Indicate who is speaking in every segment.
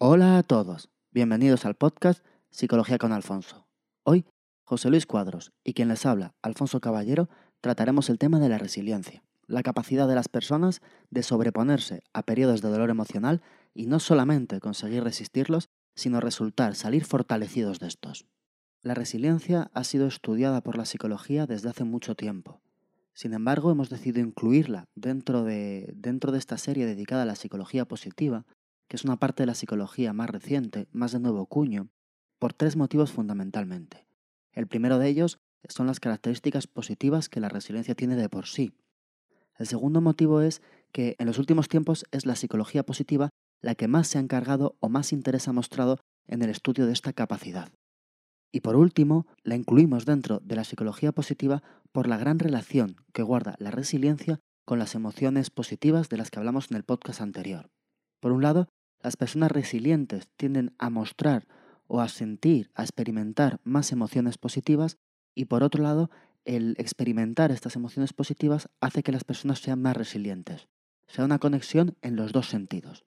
Speaker 1: Hola a todos, bienvenidos al podcast Psicología con Alfonso. Hoy, José Luis Cuadros y quien les habla, Alfonso Caballero, trataremos el tema de la resiliencia, la capacidad de las personas de sobreponerse a periodos de dolor emocional y no solamente conseguir resistirlos, sino resultar salir fortalecidos de estos. La resiliencia ha sido estudiada por la psicología desde hace mucho tiempo. Sin embargo, hemos decidido incluirla dentro de, dentro de esta serie dedicada a la psicología positiva, que es una parte de la psicología más reciente, más de nuevo cuño, por tres motivos fundamentalmente. El primero de ellos son las características positivas que la resiliencia tiene de por sí. El segundo motivo es que en los últimos tiempos es la psicología positiva la que más se ha encargado o más interés ha mostrado en el estudio de esta capacidad. Y por último, la incluimos dentro de la psicología positiva por la gran relación que guarda la resiliencia con las emociones positivas de las que hablamos en el podcast anterior. Por un lado, las personas resilientes tienden a mostrar o a sentir, a experimentar más emociones positivas y por otro lado, el experimentar estas emociones positivas hace que las personas sean más resilientes. Sea una conexión en los dos sentidos.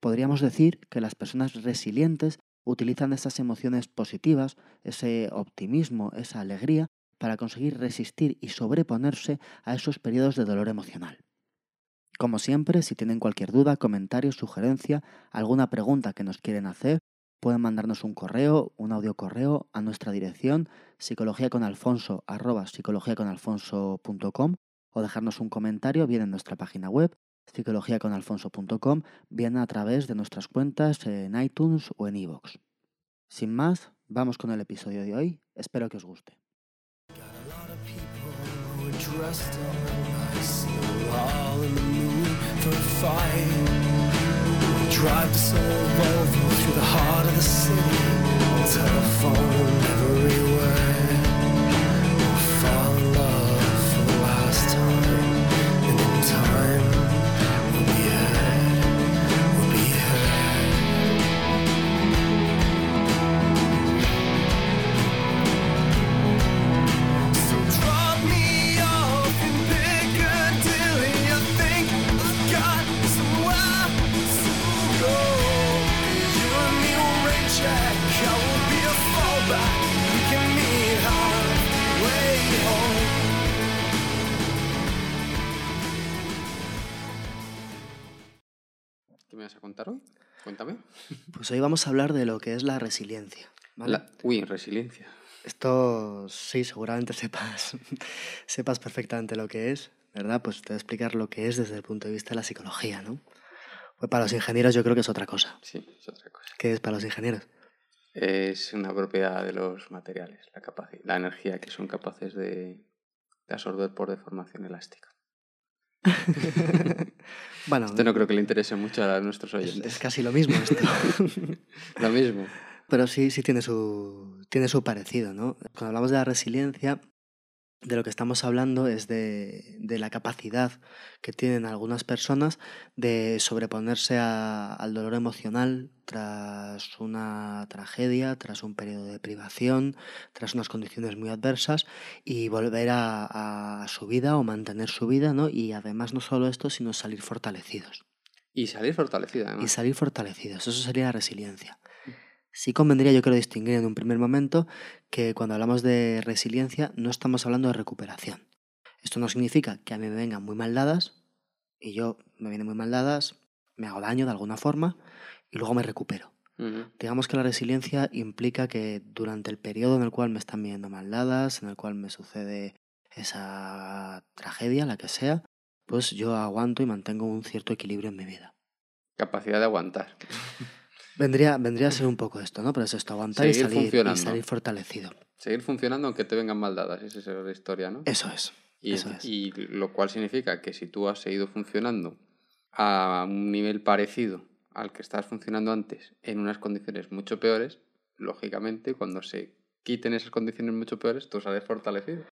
Speaker 1: Podríamos decir que las personas resilientes utilizan esas emociones positivas, ese optimismo, esa alegría, para conseguir resistir y sobreponerse a esos periodos de dolor emocional. Como siempre, si tienen cualquier duda, comentario, sugerencia, alguna pregunta que nos quieren hacer, pueden mandarnos un correo, un audio correo a nuestra dirección psicologiaconalfonso o dejarnos un comentario bien en nuestra página web psicologiaconalfonso.com, bien a través de nuestras cuentas en iTunes o en iVoox. Sin más, vamos con el episodio de hoy. Espero que os guste.
Speaker 2: never
Speaker 3: fight. We drive the soul Volvo through the heart of the city on telephone everywhere.
Speaker 1: Pues hoy vamos a hablar de lo que es la resiliencia.
Speaker 2: Uy, resiliencia.
Speaker 1: Esto sí, seguramente sepas, sepas perfectamente lo que es, ¿verdad? Pues te voy a explicar lo que es desde el punto de vista de la psicología, ¿no? Pues para los ingenieros yo creo que es otra cosa.
Speaker 2: Sí, es otra cosa.
Speaker 1: ¿Qué es para los ingenieros?
Speaker 2: Es una propiedad de los materiales, la, la energía que son capaces de absorber por deformación elástica.
Speaker 1: bueno,
Speaker 2: esto no creo que le interese mucho a nuestros oyentes.
Speaker 1: Es, casi lo mismo esto.
Speaker 2: lo mismo.
Speaker 1: Pero sí, sí tiene su, tiene su parecido, ¿no? Cuando hablamos de la resiliencia, de lo que estamos hablando es de, de la capacidad que tienen algunas personas de sobreponerse al dolor emocional tras una tragedia, tras un periodo de privación, tras unas condiciones muy adversas y volver a, a su vida o mantener su vida, ¿no? Y además no solo esto, sino salir fortalecidos.
Speaker 2: Y salir fortalecidos, además.
Speaker 1: Y salir fortalecidos, eso sería la resiliencia. Sí convendría, yo creo, distinguir en un primer momento que cuando hablamos de resiliencia no estamos hablando de recuperación. Esto no significa que a mí me vengan muy mal dadas y yo me vienen muy mal dadas, me hago daño de alguna forma y luego me recupero. Digamos que la resiliencia implica que durante el periodo en el cual me están viniendo mal dadas, en el cual me sucede esa tragedia, la que sea, pues yo aguanto y mantengo un cierto equilibrio en mi vida.
Speaker 2: Capacidad de aguantar.
Speaker 1: Vendría, vendría a ser un poco esto, ¿no? Pero es esto, aguantar y salir, y salir, fortalecido.
Speaker 2: Seguir funcionando aunque te vengan mal dadas, esa es la historia, ¿no?
Speaker 1: Eso es.
Speaker 2: Y,
Speaker 1: eso es.
Speaker 2: y lo cual significa que si tú has seguido funcionando a un nivel parecido al que estabas funcionando antes en unas condiciones mucho peores, lógicamente cuando se quiten esas condiciones mucho peores, tú sales fortalecido.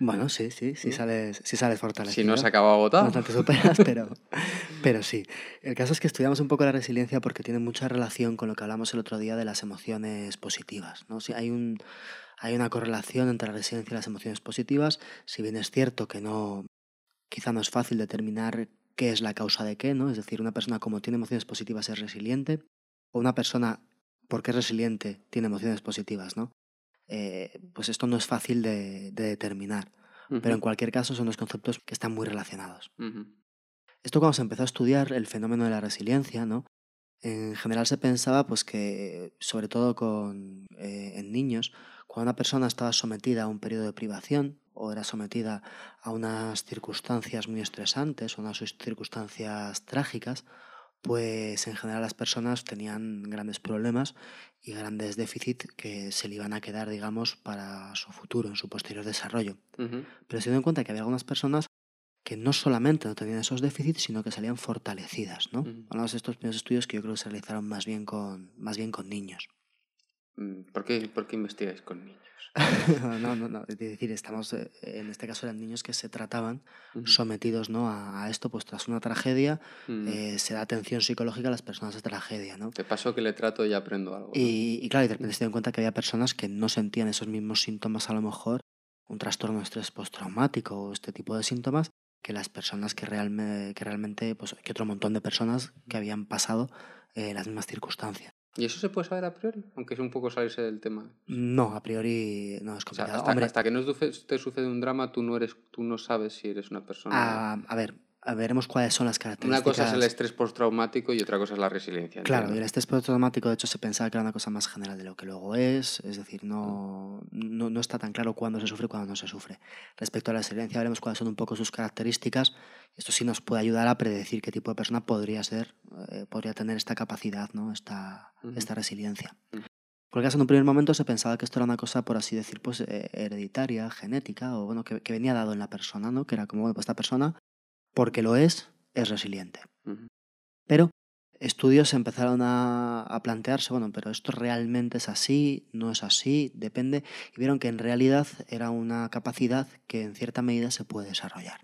Speaker 1: Bueno, sí, sí, sí sales, sí sales fortalecido.
Speaker 2: Si no se acaba agotado.
Speaker 1: No te superas, pero, pero sí. El caso es que estudiamos un poco la resiliencia porque tiene mucha relación con lo que hablamos el otro día de las emociones positivas. ¿no? Si hay, un, hay una correlación entre la resiliencia y las emociones positivas, si bien es cierto que no, quizá no es fácil determinar qué es la causa de qué, ¿no? Es decir, una persona como tiene emociones positivas es resiliente, o una persona, porque es resiliente, tiene emociones positivas, ¿no? Eh, pues esto no es fácil de, determinar. Pero en cualquier caso son dos conceptos que están muy relacionados. Esto cuando se empezó a estudiar el fenómeno de la resiliencia, ¿no? En general se pensaba pues que, sobre todo con, eh, en niños, cuando una persona estaba sometida a un periodo de privación o era sometida a unas circunstancias muy estresantes o unas circunstancias trágicas, pues en general las personas tenían grandes problemas y grandes déficits que se le iban a quedar, digamos, para su futuro, en su posterior desarrollo. Pero se dio en cuenta que había algunas personas que no solamente no tenían esos déficits, sino que salían fortalecidas, ¿no? Hablamos de estos primeros estudios que yo creo que se realizaron más bien con, más bien con niños.
Speaker 2: Mm, ¿Por qué, ¿Por qué investigáis con niños?
Speaker 1: no, no, no. Es decir, estamos, eh, en este caso eran niños que se trataban sometidos ¿no? a, esto, pues tras una tragedia mm. eh, se da atención psicológica a las personas de tragedia. ¿no?
Speaker 2: Te pasó que le trato y aprendo algo.
Speaker 1: Y, claro, y de repente se dio cuenta que había personas que no sentían esos mismos síntomas, a lo mejor, un trastorno de estrés postraumático o este tipo de síntomas, que las personas que, realmente, que realmente, pues que otro montón de personas que habían pasado eh, las mismas circunstancias.
Speaker 2: ¿Y eso se puede saber a priori? Aunque es un poco salirse del tema.
Speaker 1: No, a priori no es complicado.
Speaker 2: hasta, que no te sucede un drama, tú no, eres, tú no sabes si eres una persona...
Speaker 1: Ah, a ver, veremos cuáles son las características.
Speaker 2: Una cosa es el estrés postraumático y otra cosa es la resiliencia.
Speaker 1: Claro, y el estrés postraumático, de hecho, se pensaba que era una cosa más general de lo que luego es, es decir, no, no, no está tan claro cuándo se sufre y cuándo no se sufre. Respecto a la resiliencia, veremos cuáles son un poco sus características. Esto sí nos puede ayudar a predecir qué tipo de persona podría ser, eh, podría tener esta capacidad, ¿no? esta, esta resiliencia. Por el caso, en un primer momento se pensaba que esto era una cosa, por así decir, pues eh, hereditaria, genética, o bueno, que, que, venía dado en la persona, ¿no? Que era como, bueno, pues esta persona porque lo es, es resiliente. Pero estudios empezaron a, plantearse, bueno, pero esto realmente es así, no es así, depende, y vieron que en realidad era una capacidad que en cierta medida se puede desarrollar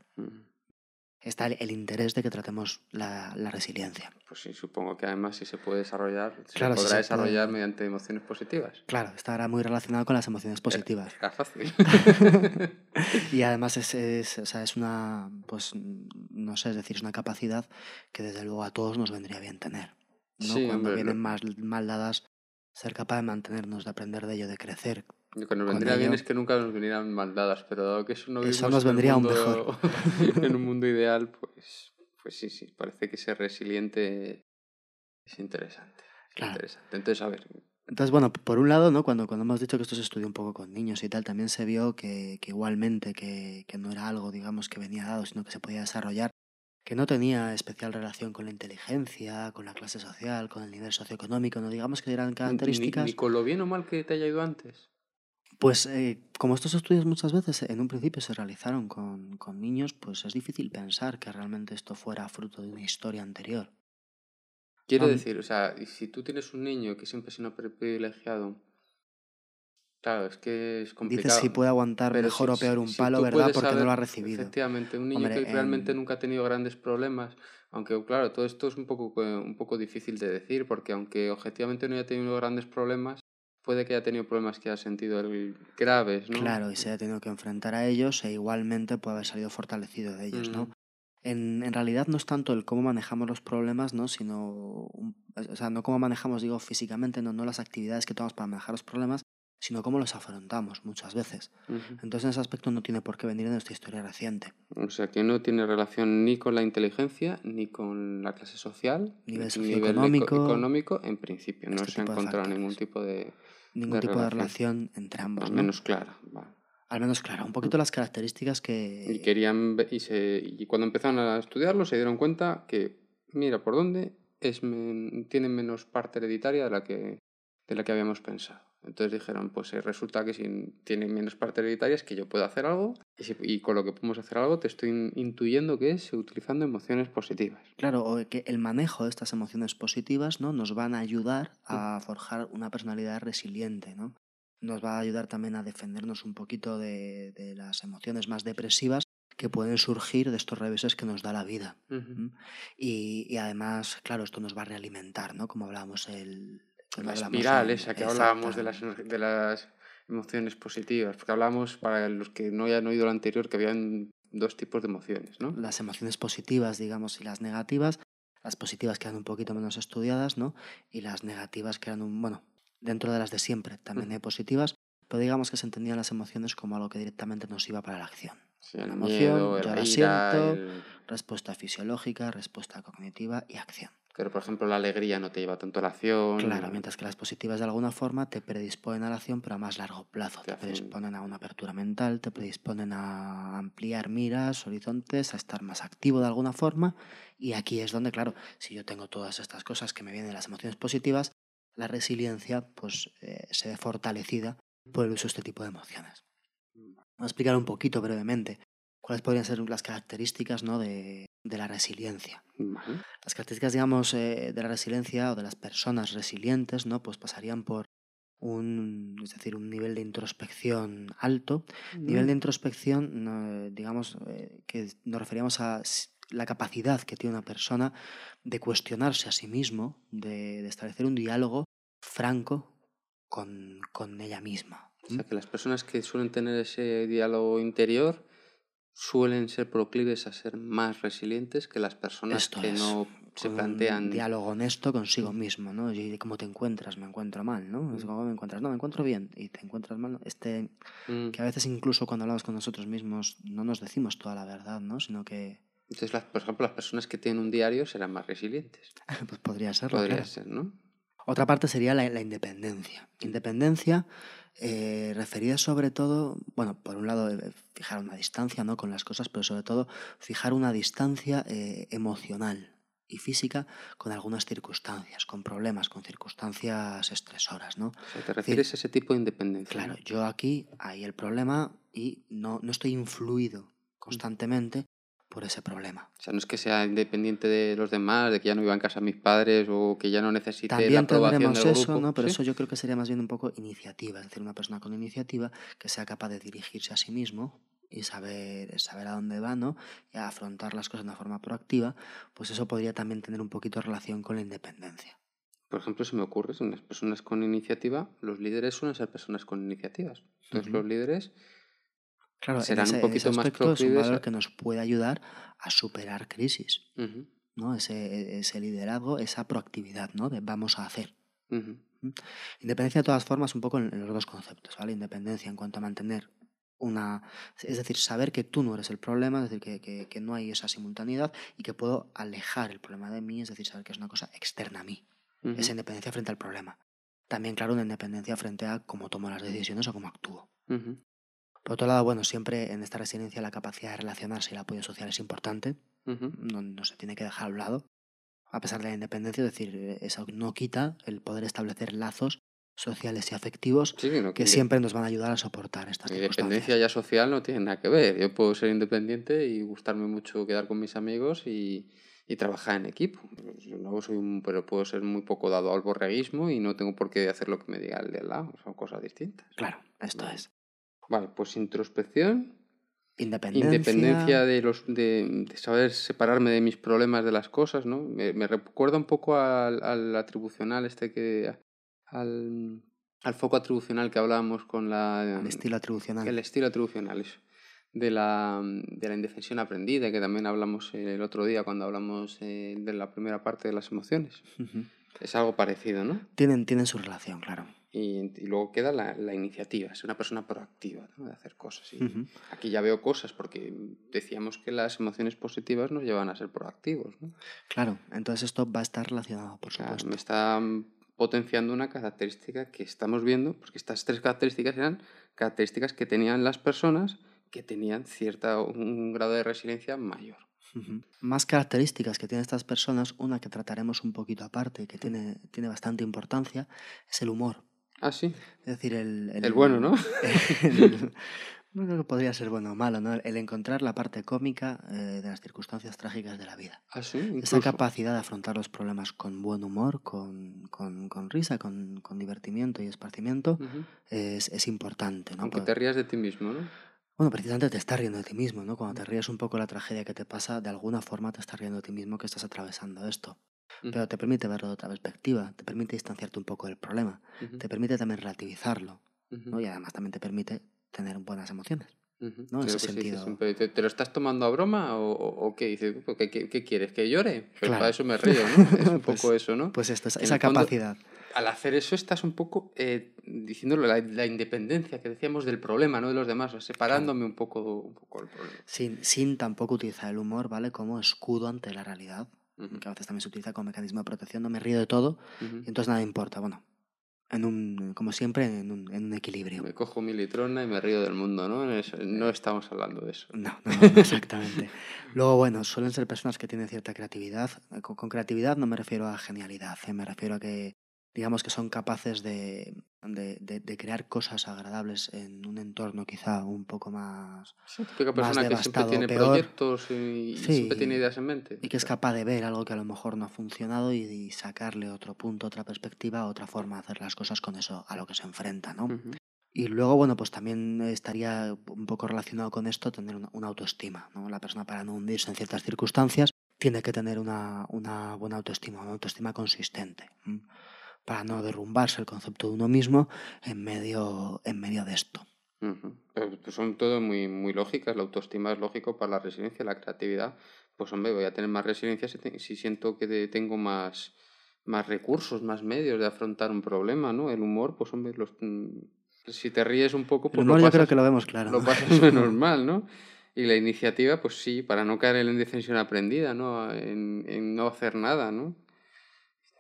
Speaker 1: está el, interés de que tratemos la, resiliencia.
Speaker 2: Pues sí, supongo que además si se puede desarrollar, se podrá desarrollar mediante emociones positivas.
Speaker 1: Claro, estará muy relacionado con las emociones positivas.
Speaker 2: Era, fácil.
Speaker 1: y además es, es, o sea, es una, pues, no sé, es decir, es una capacidad que desde luego a todos nos vendría bien tener. ¿no? Cuando vienen mal, mal dadas, ser capaz de mantenernos, de aprender de ello, de crecer,
Speaker 2: lo que nos vendría bien es que nunca nos vinieran maldadas, pero dado que eso no
Speaker 1: eso nos vendría
Speaker 2: un
Speaker 1: mejor.
Speaker 2: en un mundo ideal, pues, pues sí, sí, parece que ser resiliente es interesante. interesante. Entonces, a ver.
Speaker 1: Entonces, bueno, por un lado, ¿no? Cuando, cuando hemos dicho que esto se estudió un poco con niños y tal, también se vio que, que igualmente que, que no era algo, digamos, que venía dado, sino que se podía desarrollar que no tenía especial relación con la inteligencia, con la clase social, con el nivel socioeconómico, no digamos que eran características.
Speaker 2: ni, con lo bien o mal que te haya ido antes.
Speaker 1: Pues eh, como estos estudios muchas veces en un principio se realizaron con, con, niños, pues es difícil pensar que realmente esto fuera fruto de una historia anterior.
Speaker 2: Quiero decir, o sea, si tú tienes un niño que siempre ha sido privilegiado, claro, es que es complicado.
Speaker 1: Dices si puede aguantar mejor o peor un palo, ¿verdad? Porque no lo ha recibido.
Speaker 2: Efectivamente, un niño que realmente nunca ha tenido grandes problemas, aunque claro, todo esto es un poco, un poco difícil de decir, porque aunque objetivamente no haya tenido grandes problemas, puede que haya tenido problemas que haya sentido graves, ¿no?
Speaker 1: Claro, y se haya tenido que enfrentar a ellos e igualmente puede haber salido fortalecido de ellos, ¿no? Mm. En, en, realidad no es tanto el cómo manejamos los problemas, ¿no? Sino, o sea, no cómo manejamos, digo, físicamente, no, no las actividades que tomamos para manejar los problemas, sino cómo los afrontamos muchas veces. Entonces, en ese aspecto no tiene por qué venir en nuestra historia reciente.
Speaker 2: O sea, que no tiene relación ni con la inteligencia, ni con la clase social,
Speaker 1: ni nivel socioeconómico,
Speaker 2: económico, en principio. No este se ha encontrado ningún tipo de
Speaker 1: ningún tipo de relación entre ambos.
Speaker 2: Al menos clara.
Speaker 1: Al menos clara. Un poquito las características que...
Speaker 2: Y querían y, se, y cuando empezaron a estudiarlo se dieron cuenta que, mira, por dónde es tienen menos parte hereditaria de la que, de la que habíamos pensado. Entonces dijeron, pues eh, resulta que si tienen menos parte hereditaria es que yo puedo hacer algo y, con lo que podemos hacer algo te estoy intuyendo que es utilizando emociones positivas.
Speaker 1: Claro, o que el manejo de estas emociones positivas ¿no? nos van a ayudar a forjar una personalidad resiliente, ¿no? Nos va a ayudar también a defendernos un poquito de, de las emociones más depresivas que pueden surgir de estos reveses que nos da la vida. y, y, además, claro, esto nos va a realimentar, ¿no? Como hablábamos el,
Speaker 2: la espiral esa que hablábamos de las, de las emociones positivas, porque hablábamos, para los que no hayan oído lo anterior, que habían dos tipos de emociones, ¿no?
Speaker 1: Las emociones positivas, digamos, y las negativas. las positivas quedan un poquito menos estudiadas, ¿no? Y las negativas quedan un, bueno, dentro de las de siempre también hay positivas, pero digamos que se entendían las emociones como algo que directamente nos iba para la acción.
Speaker 2: Sí, el
Speaker 1: emoción,
Speaker 2: miedo,
Speaker 1: yo
Speaker 2: la
Speaker 1: la siento,
Speaker 2: el-
Speaker 1: respuesta fisiológica, respuesta cognitiva y acción.
Speaker 2: Pero, por ejemplo, la alegría no te lleva tanto a la acción.
Speaker 1: Claro, mientras que las positivas de alguna forma te predisponen a la acción, pero a más largo plazo.
Speaker 2: Te
Speaker 1: predisponen a una apertura mental, te predisponen a ampliar miras, horizontes, a estar más activo de alguna forma. Y aquí es donde, claro, si yo tengo todas estas cosas que me vienen de las emociones positivas, la resiliencia pues eh, se ve fortalecida por el uso de este tipo de emociones. Voy a explicar un poquito brevemente cuáles podrían ser las características ¿no? de, de la resiliencia. Las características, digamos, eh, de la resiliencia o de las personas resilientes, ¿no? Pues pasarían por un, es decir, un nivel de introspección alto. Nivel de introspección, no, digamos, eh, que nos referíamos a la capacidad que tiene una persona de cuestionarse a sí mismo, de, de establecer un diálogo franco con, con ella misma.
Speaker 2: O sea, que las personas que suelen tener ese diálogo interior suelen ser proclives a ser más resilientes que las personas
Speaker 1: Esto
Speaker 2: que
Speaker 1: es,
Speaker 2: no se
Speaker 1: con un
Speaker 2: plantean.
Speaker 1: diálogo honesto consigo mismo, ¿no? Y cómo te encuentras, me encuentro mal, ¿no?
Speaker 2: Mm.
Speaker 1: como me encuentras, no, me encuentro bien y te encuentras mal. ¿no? Este,
Speaker 2: Mm.
Speaker 1: que a veces incluso cuando hablamos con nosotros mismos no nos decimos toda la verdad, ¿no? Sino que
Speaker 2: Entonces, las, por ejemplo, las personas que tienen un diario serán más resilientes.
Speaker 1: pues podría serlo.
Speaker 2: Podría
Speaker 1: claro.
Speaker 2: ser, ¿no?
Speaker 1: Otra parte sería la, la independencia. Independencia eh, referida sobre todo, bueno, por un lado eh, fijar una distancia ¿no? con las cosas, pero sobre todo fijar una distancia eh, emocional y física con algunas circunstancias, con problemas, con circunstancias estresoras, ¿no?
Speaker 2: O sea, te refieres a ese tipo de independencia.
Speaker 1: Claro,
Speaker 2: ¿no?
Speaker 1: yo aquí hay el problema y no, no estoy influido constantemente por ese problema.
Speaker 2: O sea, no es que sea independiente de los demás, de que ya no iba en casa mis padres o que ya no necesite la
Speaker 1: También
Speaker 2: aprobación
Speaker 1: tendremos
Speaker 2: del
Speaker 1: eso,
Speaker 2: grupo.
Speaker 1: ¿no? Pero
Speaker 2: ¿sí?
Speaker 1: eso yo creo que sería más bien un poco iniciativa, es decir, una persona con iniciativa que sea capaz de dirigirse a sí mismo y saber, saber a dónde va, ¿no? Y a afrontar las cosas de una forma proactiva, pues eso podría también tener un poquito relación con la independencia.
Speaker 2: Por ejemplo, se me ocurre, son las personas con iniciativa, los líderes suelen ser personas con iniciativas. Entonces, los líderes
Speaker 1: Claro,
Speaker 2: Serán un poquito
Speaker 1: ese
Speaker 2: más
Speaker 1: es un valor que nos puede ayudar a superar crisis, ¿no? Ese, ese liderazgo, esa proactividad, ¿no? De vamos a hacer.
Speaker 2: ujú,
Speaker 1: Independencia de todas formas, un poco en, en los dos conceptos, ¿vale? Independencia en cuanto a mantener una... Es decir, saber que tú no eres el problema, es decir, que, que- que no hay esa simultaneidad y que puedo alejar el problema de mí, es decir, saber que es una cosa externa a mí. Esa independencia frente al problema. También, claro, una independencia frente a cómo tomo las decisiones o cómo actúo. Por otro lado, bueno, siempre en esta resiliencia la capacidad de relacionarse y el apoyo social es importante,
Speaker 2: ujú.
Speaker 1: no, no se tiene que dejar a un lado, a pesar de la independencia, es decir, eh, eso no quita el poder establecer lazos sociales y afectivos
Speaker 2: Sí, que no,
Speaker 1: que
Speaker 2: inde-
Speaker 1: siempre nos van a ayudar a soportar estas
Speaker 2: Independencia
Speaker 1: circunstancias.
Speaker 2: ya social no tiene nada que ver. Yo puedo ser independiente y gustarme mucho quedar con mis amigos y, y trabajar en equipo. Yo no soy un, pero puedo ser muy poco dado al borreguismo y no tengo por qué hacer lo que me diga el de al lado. Son cosas distintas.
Speaker 1: Claro, esto es.
Speaker 2: Vale, pues introspección,
Speaker 1: Independencia.
Speaker 2: independencia de los de, de saber separarme de mis problemas de las cosas, ¿no? Me, me recuerda un poco al, al atribucional este que al, al foco atribucional que hablábamos con la
Speaker 1: el estilo atribucional.
Speaker 2: el estilo atribucional eso, de la de la indefensión aprendida que también hablamos el otro día cuando hablamos eh, de la primera parte de las emociones. Es algo parecido, ¿no?
Speaker 1: tienen, tienen su relación, claro.
Speaker 2: Y, y luego queda la, la iniciativa, ser una persona proactiva, ¿no? de hacer cosas. Y. Aquí ya veo cosas, porque decíamos que las emociones positivas nos llevan a ser proactivos. ¿no?
Speaker 1: Claro, entonces esto va a estar relacionado, por supuesto.
Speaker 2: me está potenciando una característica que estamos viendo, porque estas tres características eran características que tenían las personas que tenían cierta, un grado de resiliencia mayor.
Speaker 1: Más características que tienen estas personas, una que trataremos un poquito aparte que tiene, tiene bastante importancia, es el humor.
Speaker 2: Ah, sí.
Speaker 1: Es decir, el...
Speaker 2: El bueno, ¿no?
Speaker 1: el- no creo que podría ser bueno o malo, ¿no? El encontrar la parte cómica eh, de las circunstancias trágicas de la vida.
Speaker 2: Ah, sí.
Speaker 1: Esa
Speaker 2: incluso.
Speaker 1: capacidad de afrontar los problemas con buen humor, con, con- con risa, con, con divertimiento y esparcimiento, es, es importante, ¿no?
Speaker 2: Aunque
Speaker 1: Por-
Speaker 2: te rías de ti mismo, ¿no?
Speaker 1: Bueno, precisamente te estás riendo de ti mismo, ¿no? Cuando te ríes un poco de la tragedia que te pasa, de alguna forma te estás riendo de ti mismo que estás atravesando esto. Pero te permite verlo de otra perspectiva, te permite distanciarte un poco del problema,
Speaker 2: Ujú.
Speaker 1: te permite también relativizarlo. ¿no? Y además también te permite tener buenas emociones. ¿no? En
Speaker 2: Sí,
Speaker 1: ese
Speaker 2: lo que se dice
Speaker 1: sentido.
Speaker 2: siempre, ¿Te, te lo estás tomando a broma o, o- qué? Dices, "Pues, ¿qué, qué, qué quieres? ¿Que llore? Pues
Speaker 1: Claro.
Speaker 2: para eso me río, ¿no? Es un
Speaker 1: Pues-
Speaker 2: poco eso, ¿no?
Speaker 1: Pues esto, esa
Speaker 2: el fondo-
Speaker 1: capacidad.
Speaker 2: Al hacer eso estás un poco eh, diciéndole la, la independencia que decíamos del problema, no de los demás, separándome un poco, un poco del problema.
Speaker 1: Sin, sin tampoco utilizar el humor, ¿vale? Como escudo ante la realidad, Que a veces también se utiliza como mecanismo de protección. No me río de todo y entonces nada importa. Bueno, en un, como siempre, en un, en un equilibrio.
Speaker 2: Me cojo mi litrona y me río del mundo, ¿no? No estamos hablando de eso.
Speaker 1: No, no, no, exactamente. Luego, bueno, suelen ser personas que tienen cierta creatividad. Eh, Con, con creatividad no me refiero a genialidad, ¿eh? me refiero a que, digamos, que son capaces de, de, de- de crear cosas agradables en un entorno quizá un poco más...
Speaker 2: Sí, típica
Speaker 1: más
Speaker 2: persona que siempre
Speaker 1: devastado,
Speaker 2: tiene
Speaker 1: peor.
Speaker 2: proyectos y,
Speaker 1: Sí,
Speaker 2: siempre tiene ideas en mente.
Speaker 1: Y que es capaz de ver algo que a lo mejor no ha funcionado y, y sacarle otro punto, otra perspectiva, otra forma de hacer las cosas con eso a lo que se enfrenta, ¿no?
Speaker 2: Ujú,
Speaker 1: Y luego, bueno, pues también estaría un poco relacionado con esto tener una, una autoestima, ¿no? La persona para no hundirse en ciertas circunstancias tiene que tener una, una buena autoestima, una autoestima consistente. Para no derrumbarse el concepto de uno mismo en medio, en medio de esto.
Speaker 2: pues son todo muy, muy lógicas. La autoestima es lógico para la resiliencia, la creatividad. Pues hombre, voy a tener más resiliencia si, te- si siento que tengo más, más recursos, más medios de afrontar un problema, ¿no? El humor, pues hombre, los, mm, si te ríes un poco,
Speaker 1: El
Speaker 2: pues
Speaker 1: humor
Speaker 2: lo
Speaker 1: yo creo que lo vemos claro.
Speaker 2: lo pasas menos mal, ¿no? Y la iniciativa, pues sí, para no caer en la indefensión aprendida, ¿no? En, en no hacer nada, ¿no?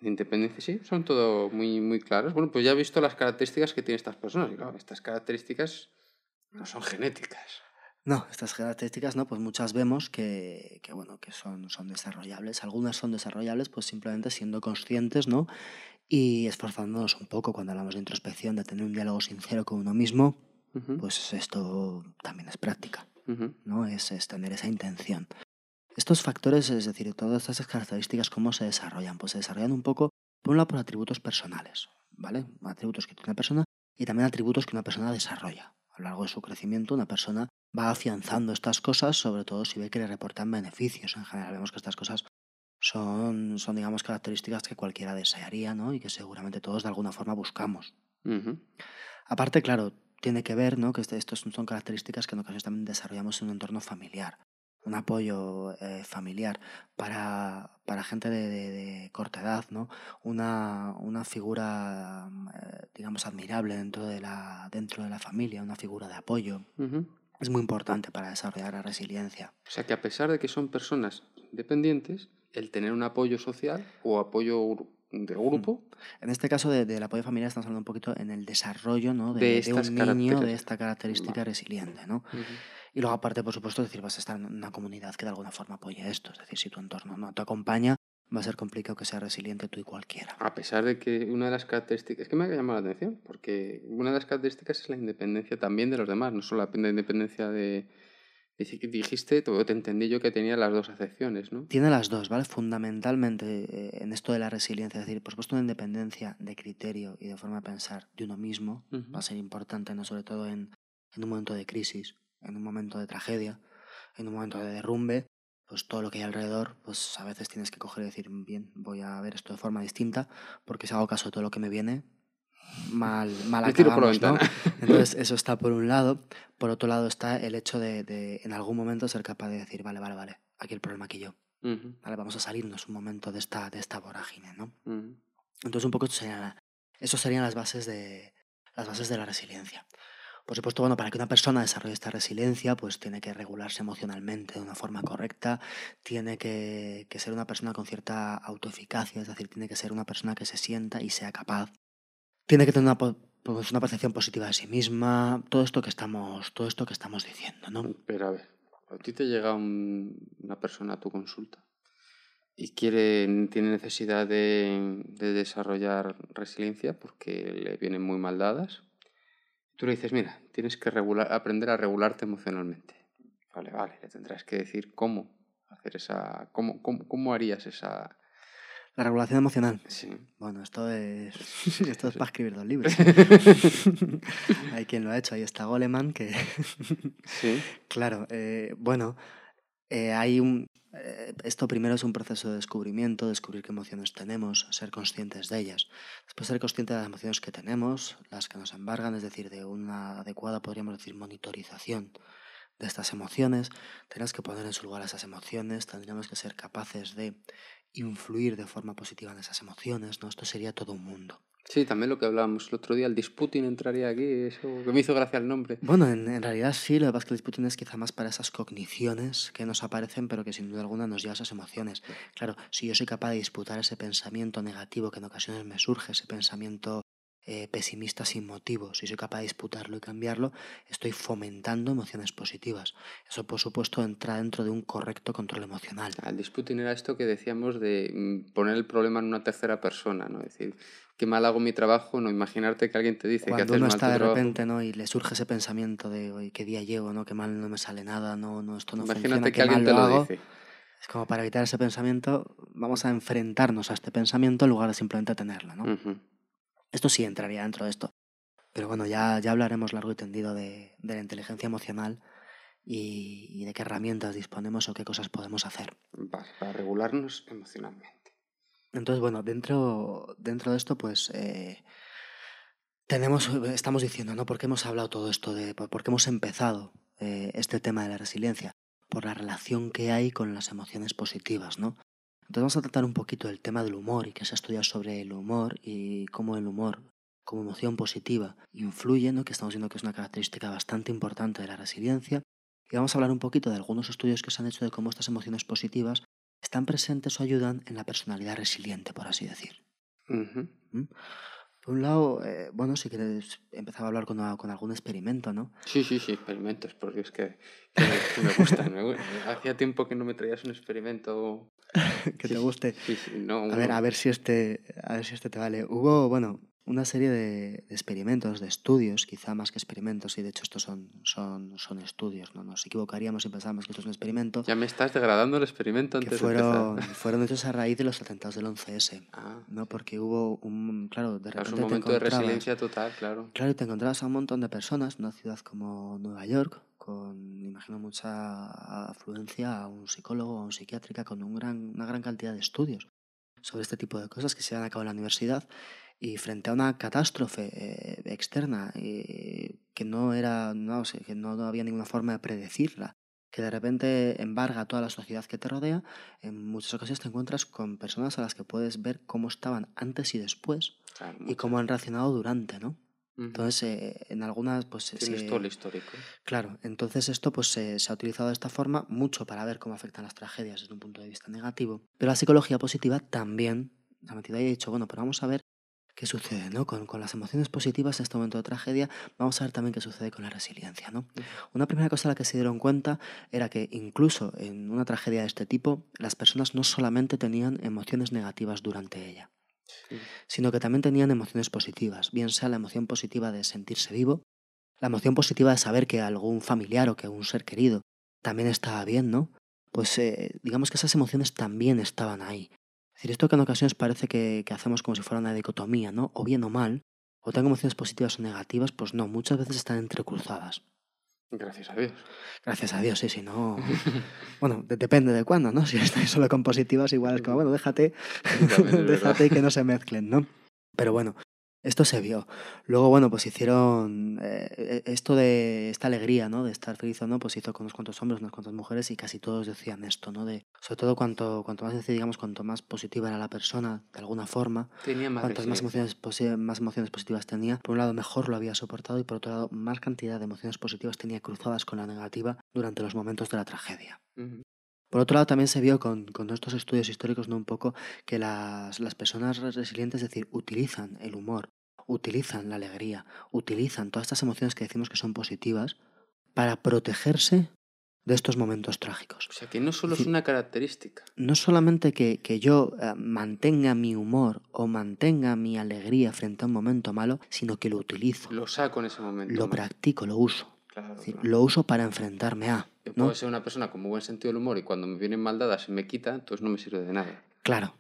Speaker 2: Independencia, sí, son todo muy, muy claros. Bueno, pues ya he visto las características que tienen estas personas. Y claro, estas características no son genéticas.
Speaker 1: No, estas características, ¿no? Pues muchas vemos que, que, bueno, que son, son desarrollables. Algunas son desarrollables pues simplemente siendo conscientes, ¿no? Y esforzándonos un poco cuando hablamos de introspección, de tener un diálogo sincero con uno mismo,
Speaker 2: Ujú,
Speaker 1: pues esto también es práctica,
Speaker 2: ujú,
Speaker 1: ¿no? Es, es tener esa intención. Estos factores, es decir, todas estas características, ¿cómo se desarrollan? Pues se desarrollan un poco, por un lado, por atributos personales, ¿vale? Atributos que tiene una persona y también atributos que una persona desarrolla. A lo largo de su crecimiento, una persona va afianzando estas cosas, sobre todo si ve que le reportan beneficios. En general, vemos que estas cosas son, son digamos, características que cualquiera desearía, ¿no? Y que seguramente todos de alguna forma buscamos. Aparte, claro, tiene que ver, ¿no? Que estos son características que en ocasiones también desarrollamos en un entorno familiar. Un apoyo eh, familiar para, para gente de, de- de corta edad, ¿no? Una, una figura, eh, digamos, admirable dentro de, la, dentro de la familia, una figura de apoyo. Es muy importante para desarrollar la resiliencia.
Speaker 2: O sea que a pesar de que son personas independientes, el tener un apoyo social o apoyo de grupo
Speaker 1: En este caso de- del apoyo familiar estamos hablando un poquito en el desarrollo ¿no? de,
Speaker 2: De
Speaker 1: un niño de esta característica resiliente. ¿no? Y luego, aparte, por supuesto, decir, vas a estar en una comunidad que de alguna forma apoye esto. Es decir, si tu entorno no te acompaña, va a ser complicado que sea resiliente tú y cualquiera.
Speaker 2: A pesar de que una de las características, es que me ha llamado la atención, porque una de las características es la independencia también de los demás, no solo la independencia de... Dijiste, te entendí yo que tenía las dos acepciones, ¿no?
Speaker 1: Tiene las dos, ¿vale? Fundamentalmente eh, en esto de la resiliencia, es decir, por supuesto, una independencia de criterio y de forma de pensar de uno mismo
Speaker 2: Ujú.
Speaker 1: va a ser importante, no sobre todo en, en un momento de crisis, en un momento de tragedia, en un momento de derrumbe, pues todo lo que hay alrededor, pues a veces tienes que coger y decir, bien, voy a ver esto de forma distinta, porque si hago caso de todo lo que me viene, mal, mal acabamos. Entonces, eso está por un lado. Por otro lado está el hecho de, de, en algún momento ser capaz de decir, vale, vale, vale, aquí el problema aquí yo. Vale, vamos a salirnos un momento de esta, de esta vorágine, ¿no? Entonces, un poco esto serían, la- eso serían las bases de las bases de la resiliencia. Por supuesto, bueno, para que una persona desarrolle esta resiliencia, pues tiene que regularse emocionalmente de una forma correcta, tiene que, ser una persona con cierta autoeficacia, es decir, tiene que ser una persona que se sienta y sea capaz. Tiene que tener una, pues, percepción positiva de sí misma, todo esto que estamos, todo esto que estamos diciendo, ¿no?
Speaker 2: Pero a ver, a ti te llega un- una persona a tu consulta y quiere, tiene necesidad de desarrollar resiliencia porque le vienen muy mal dadas. Tú le dices, mira, tienes que regular, aprender a regularte emocionalmente. Vale, vale, le tendrás que decir cómo hacer esa, cómo, cómo, cómo harías esa...
Speaker 1: La regulación emocional.
Speaker 2: Sí.
Speaker 1: Bueno, esto es, esto es para escribir dos libros. Hay quien lo ha hecho, ahí está Goleman, que
Speaker 2: sí.
Speaker 1: Claro, eh, bueno, eh, hay un... eh, esto primero es un proceso de descubrimiento, descubrir qué emociones tenemos, ser conscientes de ellas. Después ser consciente de las emociones que tenemos, las que nos embargan, es decir, de una adecuada, podríamos decir, monitorización de estas emociones, tenemos que poner en su lugar esas emociones, tendríamos que ser capaces de influir de forma positiva en esas emociones, ¿no? Esto sería todo un mundo.
Speaker 2: Sí, también lo que hablábamos el otro día, el disputing entraría aquí, eso que me hizo gracia el nombre.
Speaker 1: Bueno, en, en realidad sí, lo que pasa es que el disputing es quizá más para esas cogniciones que nos aparecen, pero que sin duda alguna nos lleva a esas emociones. Claro, si yo soy capaz de disputar ese pensamiento negativo que en ocasiones me surge, ese pensamiento eh, pesimista sin motivo, si soy capaz de disputarlo y cambiarlo, estoy fomentando emociones positivas. Eso, por supuesto, entra dentro de un correcto control emocional.
Speaker 2: El disputing era esto que decíamos de mm, poner el problema en una tercera persona, ¿no? Es decir, qué mal hago mi trabajo, no imaginarte que alguien te dice
Speaker 1: Cuando
Speaker 2: que haces
Speaker 1: uno
Speaker 2: mal
Speaker 1: está
Speaker 2: tu
Speaker 1: de
Speaker 2: trabajo.
Speaker 1: repente, ¿no? Y le surge ese pensamiento de, qué día llevo, ¿no? Qué mal no me sale nada, no, no, esto no
Speaker 2: Imagínate
Speaker 1: funciona,
Speaker 2: que
Speaker 1: qué
Speaker 2: alguien
Speaker 1: mal
Speaker 2: te
Speaker 1: lo hago.
Speaker 2: dice.
Speaker 1: Es como para evitar ese pensamiento, vamos a enfrentarnos a este pensamiento en lugar de simplemente tenerlo. Esto sí entraría dentro de esto. Pero bueno, ya, ya hablaremos largo y tendido de, de la inteligencia emocional y, y de qué herramientas disponemos o qué cosas podemos hacer.
Speaker 2: Para regularnos emocionalmente.
Speaker 1: Entonces, bueno, dentro, dentro de esto, pues eh, tenemos, estamos diciendo, ¿no? ¿Por qué hemos hablado todo esto de, por, por qué hemos empezado eh, este tema de la resiliencia? Por la relación que hay con las emociones positivas, ¿no? Entonces vamos a tratar un poquito el tema del humor y que se ha estudiado sobre el humor y cómo el humor como emoción positiva influye, ¿no? que estamos viendo que es una característica bastante importante de la resiliencia. Y vamos a hablar un poquito de algunos estudios que se han hecho de cómo estas emociones positivas están presentes o ayudan en la personalidad resiliente, por así decir. ¿Mm? Por un lado, eh, bueno, si quieres empezar a hablar con, con algún experimento, ¿no?
Speaker 2: Sí, sí, sí, experimentos, porque es que, que me, que me gustan. me Hacía tiempo que no me traías un experimento.
Speaker 1: que
Speaker 2: Sí,
Speaker 1: te guste.
Speaker 2: Sí, sí, no,
Speaker 1: A ver, a ver si este, a ver si este te vale. Hubo, bueno, una serie de, de experimentos, de estudios, quizá más que experimentos, y de hecho estos son, son, son estudios, ¿no? Nos equivocaríamos si pensáramos que esto es un experimento,
Speaker 2: Ya me estás degradando el experimento
Speaker 1: que
Speaker 2: antes
Speaker 1: fueron,
Speaker 2: de empezar.
Speaker 1: fueron hechos a raíz de los atentados del 11S,
Speaker 2: Ah,
Speaker 1: ¿no? Porque hubo un, claro, de
Speaker 2: claro, es
Speaker 1: repente
Speaker 2: un
Speaker 1: te
Speaker 2: momento de
Speaker 1: encontrabas-
Speaker 2: resiliencia total, claro.
Speaker 1: Claro, y te encontrabas a un montón de personas en una ciudad como Nueva York, con, imagino, mucha afluencia a un psicólogo o a un psiquiátrica con un gran, una gran cantidad de estudios sobre este tipo de cosas que se dan a cabo en la universidad y frente a una catástrofe eh, externa eh, que no era, no que no, había ninguna forma de predecirla, que de repente embarga a toda la sociedad que te rodea, en muchas ocasiones te encuentras con personas a las que puedes ver cómo estaban antes y después
Speaker 2: Claro,
Speaker 1: y cómo han reaccionado durante, ¿no? Entonces, eh, en algunas, pues se-
Speaker 2: Tienes
Speaker 1: se-
Speaker 2: todo el histórico.
Speaker 1: Claro, entonces esto pues se, se ha utilizado de esta forma mucho para ver cómo afectan las tragedias desde un punto de vista negativo, pero la psicología positiva también ha metido ahí y ha dicho, bueno, pero vamos a ver qué sucede, ¿no? Con, con las emociones positivas en este momento de tragedia, vamos a ver también qué sucede con la resiliencia, ¿no? Una primera cosa a la que se dieron cuenta era que incluso en una tragedia de este tipo, las personas no solamente tenían emociones negativas durante ella,
Speaker 2: Sí.
Speaker 1: sino que también tenían emociones positivas, bien sea la emoción positiva de sentirse vivo, la emoción positiva de saber que algún familiar o que un ser querido también estaba bien, ¿no? Pues eh, digamos que esas emociones también estaban ahí. Decir, esto que en ocasiones parece que, que hacemos como si fuera una dicotomía, ¿no? O bien o mal, o tengo emociones positivas o negativas, pues no, muchas veces están entrecruzadas.
Speaker 2: Gracias a Dios.
Speaker 1: Gracias a Dios, sí, si no... Bueno, de- depende de cuándo, ¿no? Si estáis solo con positivas, igual es como, bueno, déjate, déjate que no se mezclen, ¿no? Pero bueno, esto se vio. Luego, bueno, pues hicieron eh, esto de esta alegría, ¿no? De estar feliz o no, pues hizo con unos cuantos hombres, unas cuantas mujeres y casi todos decían esto, ¿no? De, sobre todo cuanto, cuanto más, digamos, cuanto más positiva era la persona, de alguna forma,
Speaker 2: Tenía más
Speaker 1: cuantas más emociones, más emociones positivas tenía, por un lado mejor lo había soportado y por otro lado más cantidad de emociones positivas tenía cruzadas con la negativa durante los momentos de la tragedia.
Speaker 2: Ujú.
Speaker 1: Por otro lado, también se vio con, con estos estudios históricos ¿no? un poco que las, las personas res- resilientes, es decir, utilizan el humor, utilizan la alegría, utilizan todas estas emociones que decimos que son positivas para protegerse de estos momentos trágicos.
Speaker 2: O sea, que no solo es
Speaker 1: decir,
Speaker 2: una característica.
Speaker 1: No solamente que, que yo eh, mantenga mi humor o mantenga mi alegría frente a un momento malo, sino que lo utilizo,
Speaker 2: Lo saco en ese momento.
Speaker 1: lo practico, lo uso. Decir, lo uso para enfrentarme a.
Speaker 2: Yo
Speaker 1: ¿no?
Speaker 2: puedo ser una persona con muy buen sentido del humor y cuando me vienen maldadas se me quita, entonces no me sirve de nada.
Speaker 1: Claro.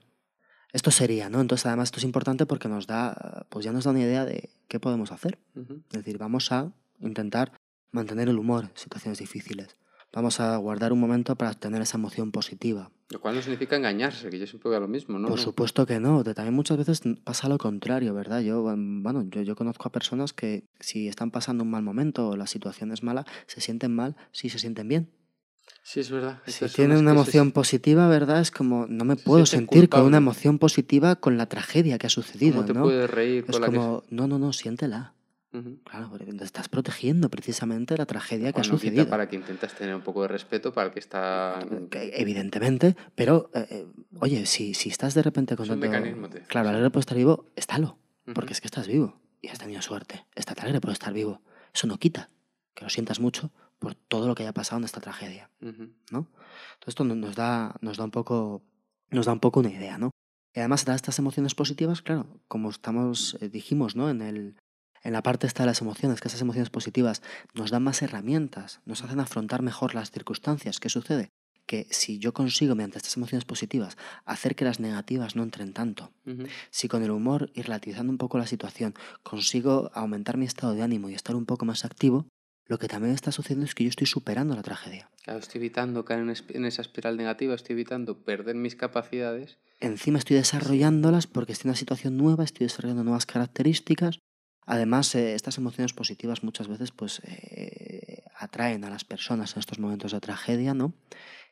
Speaker 1: Esto sería, ¿no? Entonces, además, esto es importante porque nos da, pues ya nos da una idea de qué podemos hacer. Es decir, vamos a intentar mantener el humor en situaciones difíciles. Vamos a guardar un momento para obtener esa emoción positiva.
Speaker 2: Lo cual no significa engañarse, que yo siempre veo lo mismo, ¿no?
Speaker 1: Por
Speaker 2: No.
Speaker 1: supuesto que no, también muchas veces pasa lo contrario, ¿verdad? Yo, mm, bueno, yo, yo conozco a personas que si están pasando un mal momento o la situación es mala, se sienten mal si se sienten bien.
Speaker 2: Sí, es verdad.
Speaker 1: Si tienen una
Speaker 2: que se-
Speaker 1: emoción positiva, ¿verdad? Es como, no me
Speaker 2: se
Speaker 1: puedo
Speaker 2: sienten
Speaker 1: sentir con una emoción positiva con la tragedia que ha sucedido,
Speaker 2: ¿Cómo te
Speaker 1: ¿no?
Speaker 2: puedes reír
Speaker 1: Es
Speaker 2: con la que-
Speaker 1: como, no, no, no, siéntela. Claro, porque te estás protegiendo precisamente la tragedia que ha sucedido.
Speaker 2: para que intentas tener un poco de respeto para el que está...
Speaker 1: Evidentemente, pero eh, eh, oye, si, si estás de repente
Speaker 2: Es un mecanismo de
Speaker 1: Claro, alegre por estar vivo, estálo.
Speaker 2: Ujú.
Speaker 1: Porque es que estás vivo y has tenido suerte. Estate alegre por estar vivo. Eso no quita que lo sientas mucho por todo lo que haya pasado en esta tragedia.
Speaker 2: Ujú.
Speaker 1: ¿no? Entonces esto no- nos da, nos da un poco, nos da un poco una idea, ¿no? Y además de estas emociones positivas, claro, como estamos, eh, dijimos, ¿no? En el, en la parte esta de las emociones, que esas emociones positivas nos dan más herramientas, nos hacen afrontar mejor las circunstancias. ¿Qué sucede? Que si yo consigo, mediante estas emociones positivas, hacer que las negativas no entren tanto, si con el humor y relativizando un poco la situación consigo aumentar mi estado de ánimo y estar un poco más activo, lo que también está sucediendo es que yo estoy superando la tragedia.
Speaker 2: Claro, estoy evitando caer en esa espiral negativa, estoy evitando perder mis capacidades.
Speaker 1: Encima estoy desarrollándolas porque estoy en una situación nueva, estoy desarrollando nuevas características. Además, eh, estas emociones positivas muchas veces pues, eh, atraen a las personas en estos momentos de tragedia, ¿no?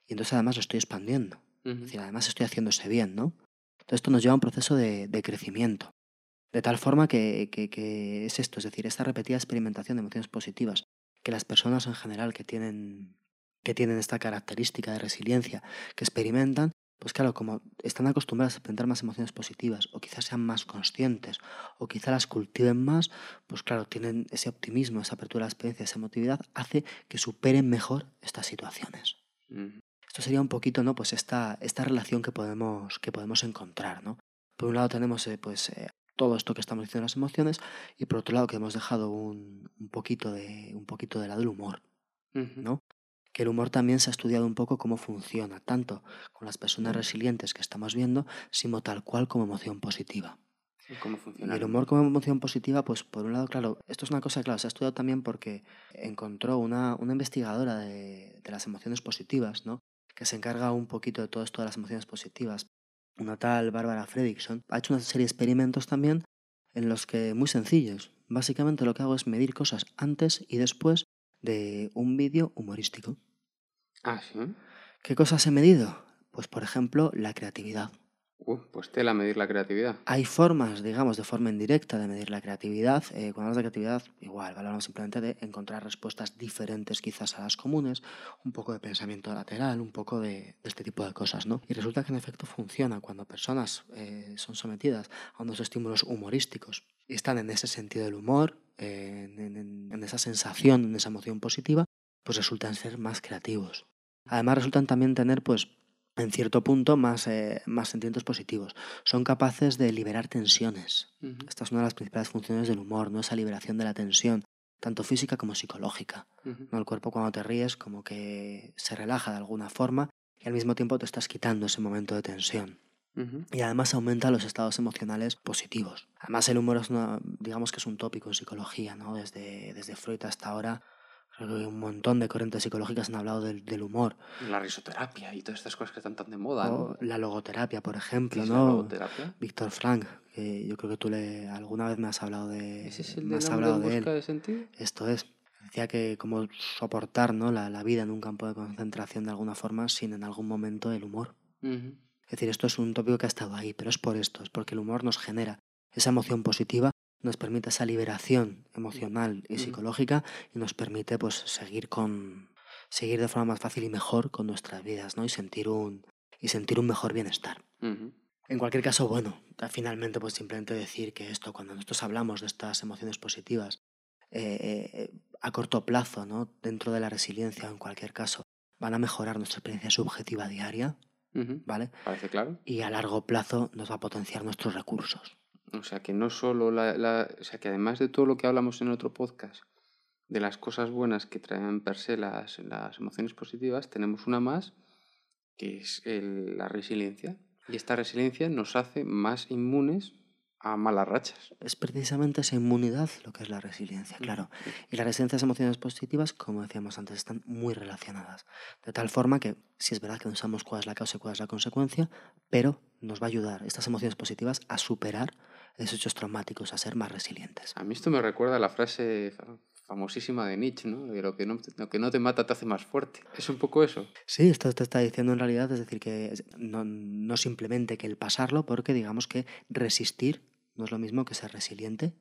Speaker 1: Y entonces además lo estoy expandiendo. Es
Speaker 2: Ujú.
Speaker 1: decir, además estoy haciéndose bien, ¿no? Entonces esto nos lleva a un proceso de, de crecimiento. De tal forma que, que- que es esto, es decir, esta repetida experimentación de emociones positivas, que las personas en general que tienen, que tienen esta característica de resiliencia, que experimentan, pues claro, como están acostumbradas a experimentar más emociones positivas, o quizás sean más conscientes, o quizás las cultiven más, pues claro, tienen ese optimismo, esa apertura a la experiencia, esa emotividad, hace que superen mejor estas situaciones. Esto sería un poquito, ¿no? Pues esta, esta relación que podemos, que podemos encontrar, ¿no? Por un lado tenemos, eh, pues, eh, todo esto que estamos diciendo las emociones, y por otro lado que hemos dejado un, un poquito de, un poquito de lado el humor. ¿no? Que el humor también se ha estudiado un poco cómo funciona, tanto con las personas resilientes que estamos viendo, sino tal cual como emoción positiva.
Speaker 2: ¿Y ¿Cómo
Speaker 1: Y
Speaker 2: funciona?
Speaker 1: el humor como emoción positiva, pues por un lado, claro, esto es una cosa, claro, se ha estudiado también porque encontró una, una investigadora de, de las emociones positivas, ¿no? Que se encarga un poquito de todo esto de las emociones positivas. Una tal Bárbara Fredrickson ha hecho una serie de experimentos también en los que, muy sencillos, básicamente lo que hago es medir cosas antes y después de un vídeo humorístico.
Speaker 2: Ah, sí.
Speaker 1: ¿Qué cosas he medido? Pues por ejemplo, la creatividad.
Speaker 2: Uh, pues tela medir la creatividad.
Speaker 1: Hay formas, digamos, de forma indirecta de medir la creatividad. Eh, cuando hablas de creatividad, igual, hablamos simplemente de encontrar respuestas diferentes quizás a las comunes, un poco de pensamiento lateral, un poco de, de este tipo de cosas, ¿no? Y resulta que en efecto funciona cuando personas eh, son sometidas a unos estímulos humorísticos y están en ese sentido del humor, eh, en, en- en esa sensación, en esa emoción positiva, pues resultan ser más creativos. Además resultan también tener, pues, en cierto punto, más, eh, más sentimientos positivos. Son capaces de liberar tensiones. Esta es una de las principales funciones del humor, ¿no? Esa liberación de la tensión, tanto física como psicológica. ¿no? El cuerpo cuando te ríes como que se relaja de alguna forma y al mismo tiempo te estás quitando ese momento de tensión. Y además aumenta los estados emocionales positivos. Además el humor es una, digamos que es un tópico en psicología, ¿no? Desde, desde Freud hasta ahora, un montón de corrientes psicológicas han hablado del, del humor.
Speaker 2: La risoterapia y todas estas cosas que están tan de moda,
Speaker 1: O
Speaker 2: ¿no?
Speaker 1: la logoterapia, por
Speaker 2: ¿Qué
Speaker 1: ejemplo,
Speaker 2: la
Speaker 1: ¿no?
Speaker 2: logoterapia?
Speaker 1: Víctor Frank, que yo creo que tú le alguna vez me has hablado de,
Speaker 2: ¿Ese es el
Speaker 1: me has hablado de él.
Speaker 2: de sentido?
Speaker 1: Esto es. Decía que como soportar ¿no? la, la vida en un campo de concentración de alguna forma sin en algún momento el humor. Es decir, esto es un tópico que ha estado ahí, pero es por esto, es porque el humor nos genera esa emoción positiva, nos permite esa liberación emocional y psicológica y nos permite pues seguir con seguir de forma más fácil y mejor con nuestras vidas, ¿no? Y sentir un y sentir un mejor bienestar. En cualquier caso, bueno, finalmente pues simplemente decir que esto, cuando nosotros hablamos de estas emociones positivas, eh, eh, a corto plazo, ¿no? Dentro de la resiliencia, en cualquier caso, van a mejorar nuestra experiencia subjetiva diaria. ¿vale?
Speaker 2: Parece claro.
Speaker 1: Y a largo plazo nos va a potenciar nuestros recursos.
Speaker 2: O sea que no solo la, la- O sea que además de todo lo que hablamos en otro podcast, de las cosas buenas que traen per se las, las emociones positivas, tenemos una más que es el- la resiliencia. Y esta resiliencia nos hace más inmunes a malas rachas.
Speaker 1: Es precisamente esa inmunidad lo que es la resiliencia, claro. Y la resiliencia a las emociones positivas, como decíamos antes, están muy relacionadas. De tal forma que sí es verdad que no sabemos cuál es la causa y cuál es la consecuencia, pero nos va a ayudar estas emociones positivas a superar esos hechos traumáticos, a ser más resilientes.
Speaker 2: A mí esto me recuerda a la frase famosísima de Nietzsche, ¿no? De lo que no, lo que no te mata te hace más fuerte. Es un poco eso.
Speaker 1: Sí, esto te está diciendo en realidad, es decir, que no, no simplemente que el pasarlo, porque digamos que resistir no es lo mismo que ser resiliente,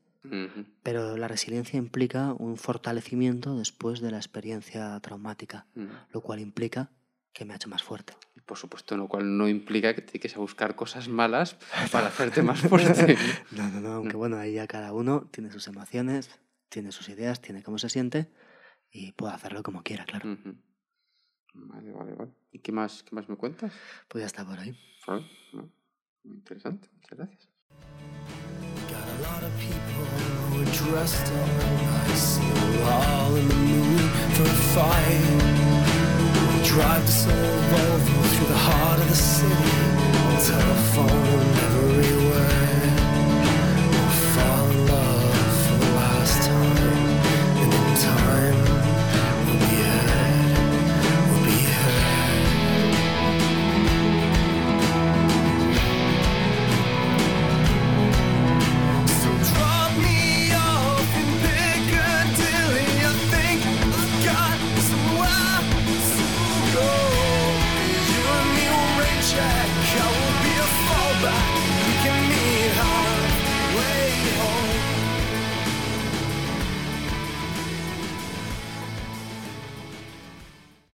Speaker 1: pero la resiliencia implica un fortalecimiento después de la experiencia traumática, lo cual implica que me ha hecho más fuerte.
Speaker 2: Por supuesto, lo cual no implica que tienes que buscar cosas malas para hacerte más fuerte.
Speaker 1: no, no, no, aunque bueno, ahí ya cada uno tiene sus emociones, tiene sus ideas, tiene cómo se siente y puede hacerlo como quiera, claro.
Speaker 2: Vale, vale, vale. ¿Y qué más, qué más me cuentas?
Speaker 1: Pues ya está por ahí.
Speaker 2: Muy interesante, muchas gracias.
Speaker 3: A lot of drive this old Volvo through the heart of the city, telephone everywhere.